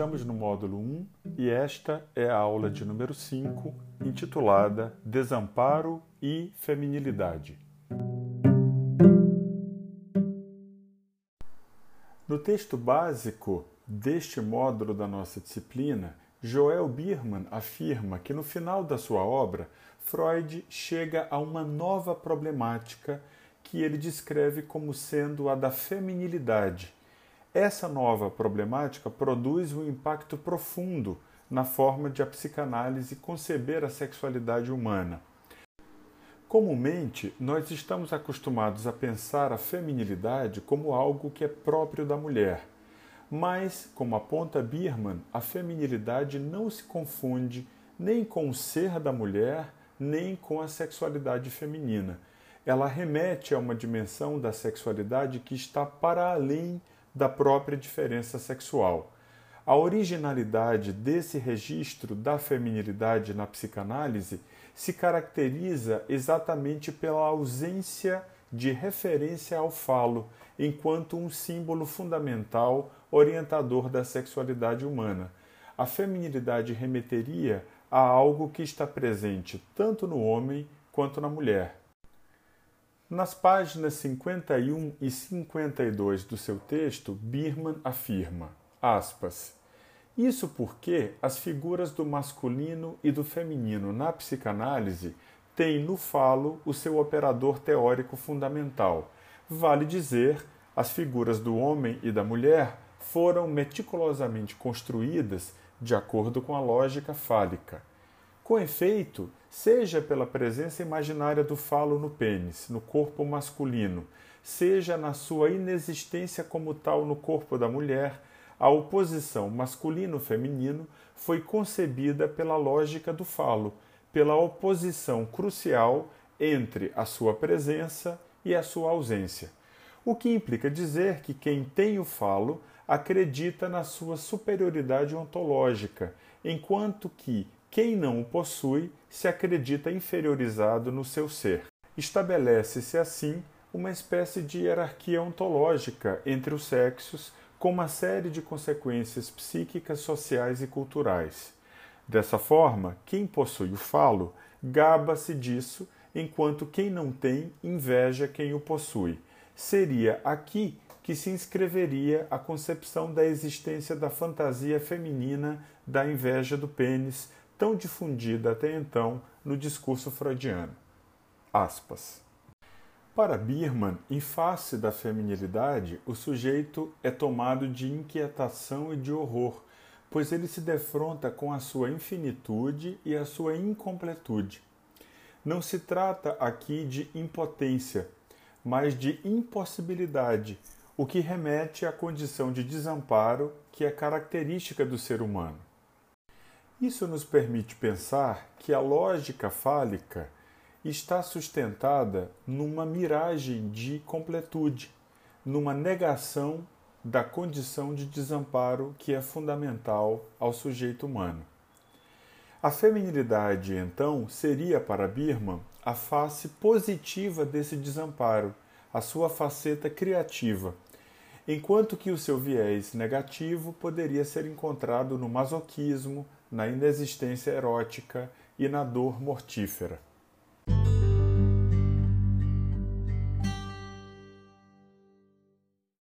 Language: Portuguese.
Estamos no módulo 1 e esta é a aula de número 5, intitulada Desamparo e Feminilidade. No texto básico deste módulo da nossa disciplina, Joel Biermann afirma que no final da sua obra, Freud chega a uma nova problemática que ele descreve como sendo a da feminilidade essa nova problemática produz um impacto profundo na forma de a psicanálise conceber a sexualidade humana. Comumente, nós estamos acostumados a pensar a feminilidade como algo que é próprio da mulher. Mas, como aponta Biermann, a feminilidade não se confunde nem com o ser da mulher, nem com a sexualidade feminina. Ela remete a uma dimensão da sexualidade que está para além da própria diferença sexual. A originalidade desse registro da feminilidade na psicanálise se caracteriza exatamente pela ausência de referência ao falo enquanto um símbolo fundamental orientador da sexualidade humana. A feminilidade remeteria a algo que está presente tanto no homem quanto na mulher. Nas páginas 51 e 52 do seu texto, Birman afirma, aspas, isso porque as figuras do masculino e do feminino na psicanálise têm no falo o seu operador teórico fundamental. Vale dizer, as figuras do homem e da mulher foram meticulosamente construídas de acordo com a lógica fálica. Com efeito, seja pela presença imaginária do falo no pênis, no corpo masculino, seja na sua inexistência como tal no corpo da mulher, a oposição masculino-feminino foi concebida pela lógica do falo, pela oposição crucial entre a sua presença e a sua ausência. O que implica dizer que quem tem o falo acredita na sua superioridade ontológica, enquanto que quem não o possui se acredita inferiorizado no seu ser. Estabelece-se assim uma espécie de hierarquia ontológica entre os sexos, com uma série de consequências psíquicas, sociais e culturais. Dessa forma, quem possui o falo gaba-se disso, enquanto quem não tem inveja quem o possui. Seria aqui que se inscreveria a concepção da existência da fantasia feminina da inveja do pênis, tão difundida até então no discurso freudiano. Aspas. Para Biermann, em face da feminilidade, o sujeito é tomado de inquietação e de horror, pois ele se defronta com a sua infinitude e a sua incompletude. Não se trata aqui de impotência, mas de impossibilidade, o que remete à condição de desamparo que é característica do ser humano. Isso nos permite pensar que a lógica fálica está sustentada numa miragem de completude, numa negação da condição de desamparo que é fundamental ao sujeito humano. A feminilidade, então, seria para Birman a face positiva desse desamparo, a sua faceta criativa, enquanto que o seu viés negativo poderia ser encontrado no masoquismo, na inexistência erótica e na dor mortífera.